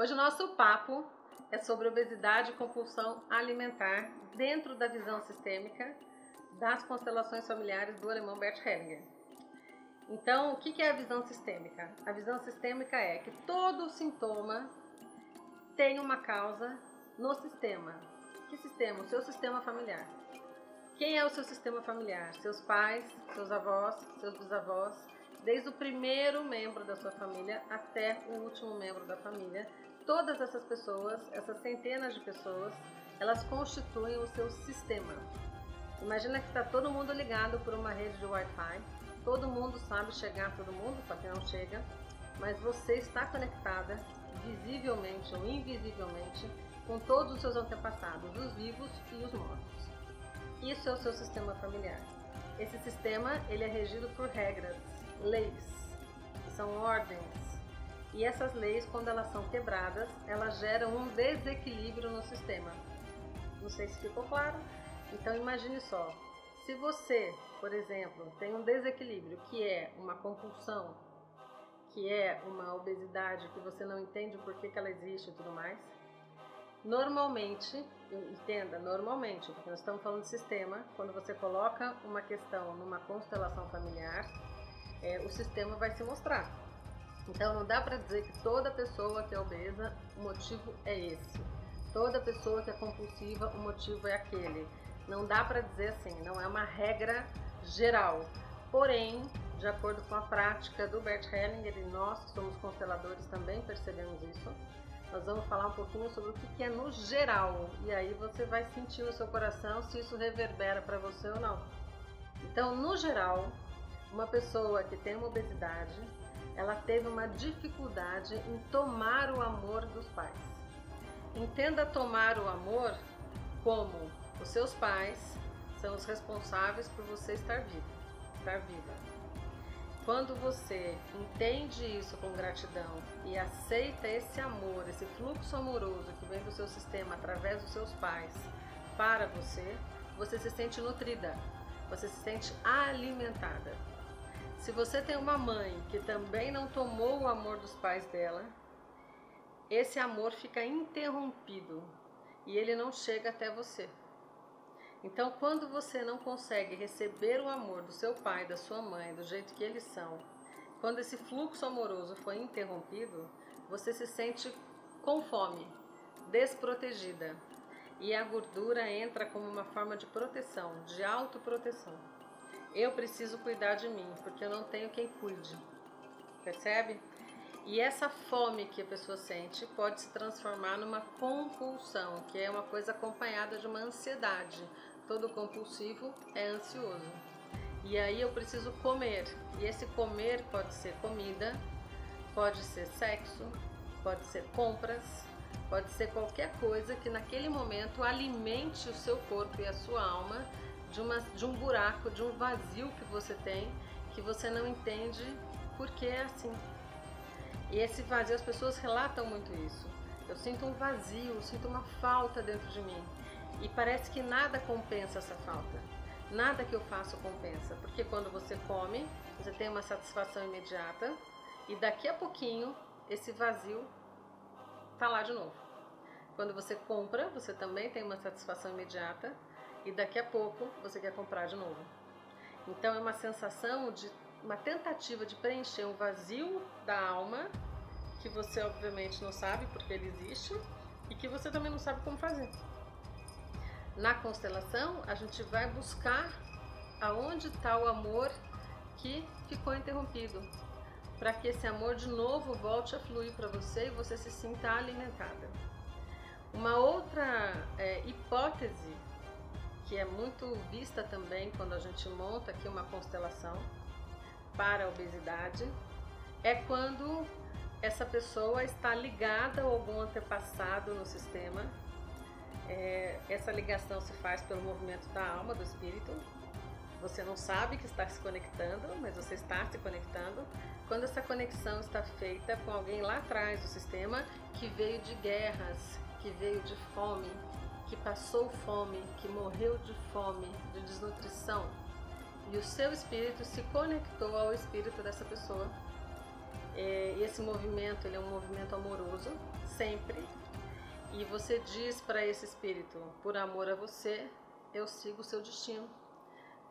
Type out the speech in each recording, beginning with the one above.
Hoje o nosso papo é sobre obesidade e compulsão alimentar dentro da visão sistêmica das constelações familiares do alemão Bert Hellinger. Então, o que é a visão sistêmica? A visão sistêmica é que todo sintoma tem uma causa no sistema. Que sistema? O seu sistema familiar. Quem é o seu sistema familiar? Seus pais, seus avós, seus bisavós, desde o primeiro membro da sua família até o último membro da família. Todas essas pessoas, essas centenas de pessoas, elas constituem o seu sistema. Imagina que está todo mundo ligado por uma rede de Wi-Fi, todo mundo sabe chegar todo mundo, para quem não chega, mas você está conectada visivelmente ou invisivelmente com todos os seus antepassados, os vivos e os mortos. Isso é o seu sistema familiar. Esse sistema ele é regido por regras, leis, são ordens. E essas leis, quando elas são quebradas, elas geram um desequilíbrio no sistema. Não sei se ficou claro. Então imagine só, se você, por exemplo, tem um desequilíbrio que é uma compulsão, que é uma obesidade que você não entende por que, que ela existe e tudo mais, normalmente, entenda, normalmente, porque nós estamos falando de sistema, quando você coloca uma questão numa constelação familiar, é, o sistema vai se mostrar. Então não dá para dizer que toda pessoa que é obesa, o motivo é esse. Toda pessoa que é compulsiva, o motivo é aquele. Não dá para dizer assim, não é uma regra geral. Porém, de acordo com a prática do Bert Hellinger, e nós que somos consteladores também percebemos isso, nós vamos falar um pouquinho sobre o que é no geral. E aí você vai sentir no seu coração se isso reverbera para você ou não. Então, no geral, uma pessoa que tem uma obesidade, ela teve uma dificuldade em tomar o amor dos pais. Entenda tomar o amor como os seus pais são os responsáveis por você estar vivo, estar viva. Quando você entende isso com gratidão e aceita esse amor, esse fluxo amoroso que vem do seu sistema através dos seus pais para você, você se sente nutrida, você se sente alimentada. Se você tem uma mãe que também não tomou o amor dos pais dela, esse amor fica interrompido e ele não chega até você. Então, quando você não consegue receber o amor do seu pai, da sua mãe, do jeito que eles são, quando esse fluxo amoroso foi interrompido, você se sente com fome, desprotegida. E a gordura entra como uma forma de proteção, de autoproteção. Eu preciso cuidar de mim, porque eu não tenho quem cuide. Percebe? E essa fome que a pessoa sente pode se transformar numa compulsão, que é uma coisa acompanhada de uma ansiedade. Todo compulsivo é ansioso. E aí eu preciso comer. E esse comer pode ser comida, pode ser sexo, pode ser compras, pode ser qualquer coisa que naquele momento alimente o seu corpo e a sua alma de, uma, de um buraco, de um vazio que você tem, que você não entende porque é assim. E esse vazio, as pessoas relatam muito isso. Eu sinto um vazio, eu sinto uma falta dentro de mim. E parece que nada compensa essa falta. Nada que eu faço compensa. Porque quando você come, você tem uma satisfação imediata. E daqui a pouquinho, esse vazio tá lá de novo. Quando você compra, você também tem uma satisfação imediata e daqui a pouco você quer comprar de novo. Então é uma sensação de uma tentativa de preencher um vazio da alma que você obviamente não sabe porque ele existe e que você também não sabe como fazer. Na constelação, a gente vai buscar aonde está o amor que ficou interrompido, para que esse amor de novo volte a fluir para você e você se sinta alimentada. Uma outra é, hipótese que é muito vista também quando a gente monta aqui uma constelação para a obesidade, é quando essa pessoa está ligada a algum antepassado no sistema. É, essa ligação se faz pelo movimento da alma, do espírito. Você não sabe que está se conectando, mas você está se conectando. Quando essa conexão está feita com alguém lá atrás do sistema que veio de guerras, que veio de fome, que passou fome, que morreu de fome, de desnutrição, e o seu espírito se conectou ao espírito dessa pessoa É, esse movimento ele é um movimento amoroso, sempre. E você diz para esse espírito: por amor a você, eu sigo o seu destino.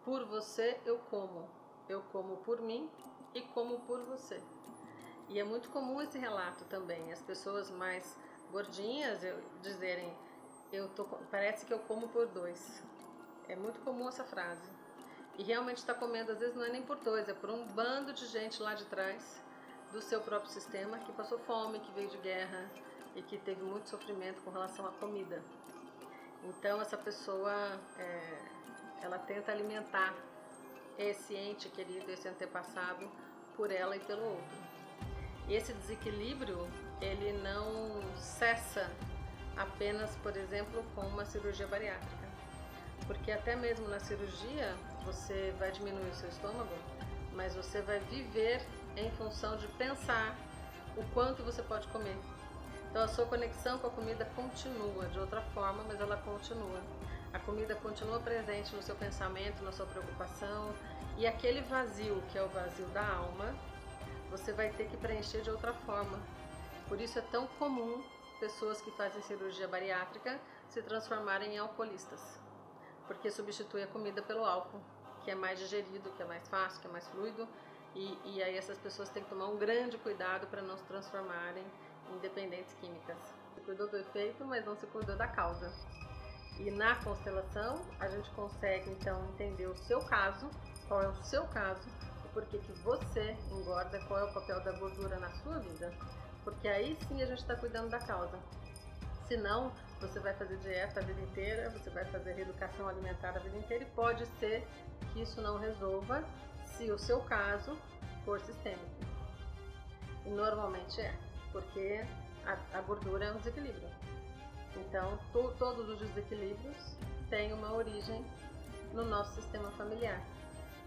Por você, eu como. Eu como por mim e como por você. E é muito comum esse relato também. As pessoas mais gordinhas dizerem: eu tô, parece que eu como por dois. É muito comum essa frase. E realmente está comendo, às vezes não é nem por dois, é por um bando de gente lá de trás do seu próprio sistema que passou fome, que veio de guerra e que teve muito sofrimento com relação à comida. Então essa pessoa, é, ela tenta alimentar esse ente querido, esse antepassado, por ela e pelo outro. E esse desequilíbrio, ele não cessa apenas, por exemplo, com uma cirurgia bariátrica. Porque até mesmo na cirurgia, você vai diminuir o seu estômago, mas você vai viver em função de pensar o quanto você pode comer. Então a sua conexão com a comida continua de outra forma, mas ela continua. A comida continua presente no seu pensamento, na sua preocupação, e aquele vazio, que é o vazio da alma, você vai ter que preencher de outra forma. Por isso é tão comum pessoas que fazem cirurgia bariátrica se transformarem em alcoolistas, porque substitui a comida pelo álcool, que é mais digerido, que é mais fácil, que é mais fluido, e, e aí essas pessoas têm que tomar um grande cuidado para não se transformarem em dependentes químicas. Se cuidou do efeito, mas não se cuidou da causa. E na constelação, a gente consegue então entender o seu caso, qual é o seu caso, o porquê que você engorda, qual é o papel da gordura na sua vida. Porque aí sim a gente está cuidando da causa. Senão, você vai fazer dieta a vida inteira, você vai fazer reeducação alimentar a vida inteira e pode ser que isso não resolva se o seu caso for sistêmico. E normalmente é, porque a, a gordura é um desequilíbrio. Então, to, todos os desequilíbrios têm uma origem no nosso sistema familiar.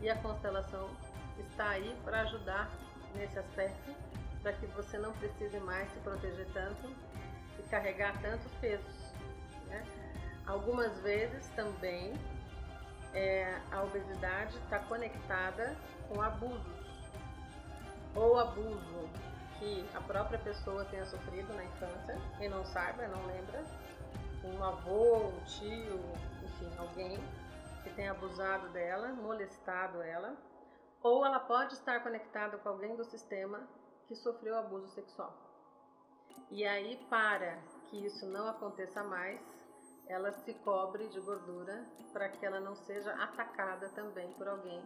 E a constelação está aí para ajudar nesse aspecto, para que você não precise mais se proteger tanto e carregar tantos pesos. Né? Algumas vezes também é, a obesidade está conectada com abusos. Ou abuso que a própria pessoa tenha sofrido na infância e não saiba, não lembra. Um avô, um tio, enfim, alguém que tenha abusado dela, molestado ela. Ou ela pode estar conectada com alguém do sistema que sofreu abuso sexual. E aí, para que isso não aconteça mais, ela se cobre de gordura para que ela não seja atacada também por alguém,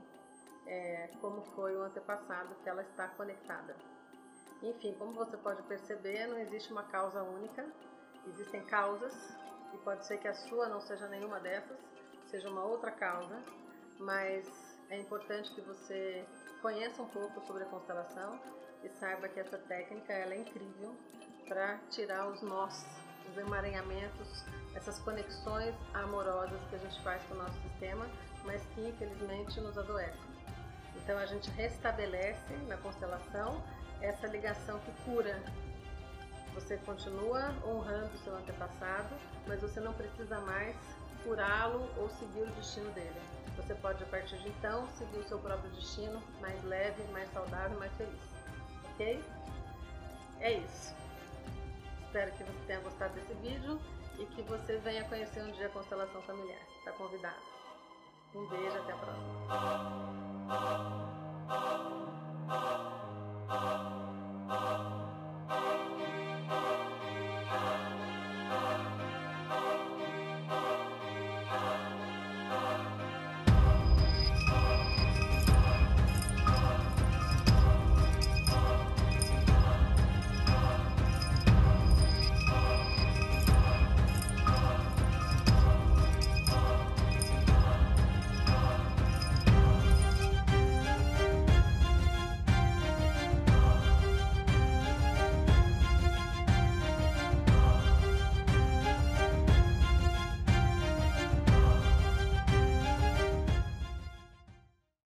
é, como foi o antepassado que ela está conectada. Enfim, como você pode perceber, não existe uma causa única, existem causas e pode ser que a sua não seja nenhuma dessas, seja uma outra causa, mas é importante que você conheça um pouco sobre a constelação e saiba que essa técnica ela é incrível para tirar os nós, os emaranhamentos essas conexões amorosas que a gente faz com o nosso sistema, mas que infelizmente nos adoecem. Então a gente restabelece na constelação essa ligação que cura. Você continua honrando seu antepassado, mas você não precisa mais curá-lo ou seguir o destino dele. Você pode, a partir de então, seguir o seu próprio destino mais leve, mais saudável, mais feliz ok? É isso. Espero que você tenha gostado desse vídeo e que você venha conhecer um dia a constelação familiar. Está convidado. Um beijo, até a próxima.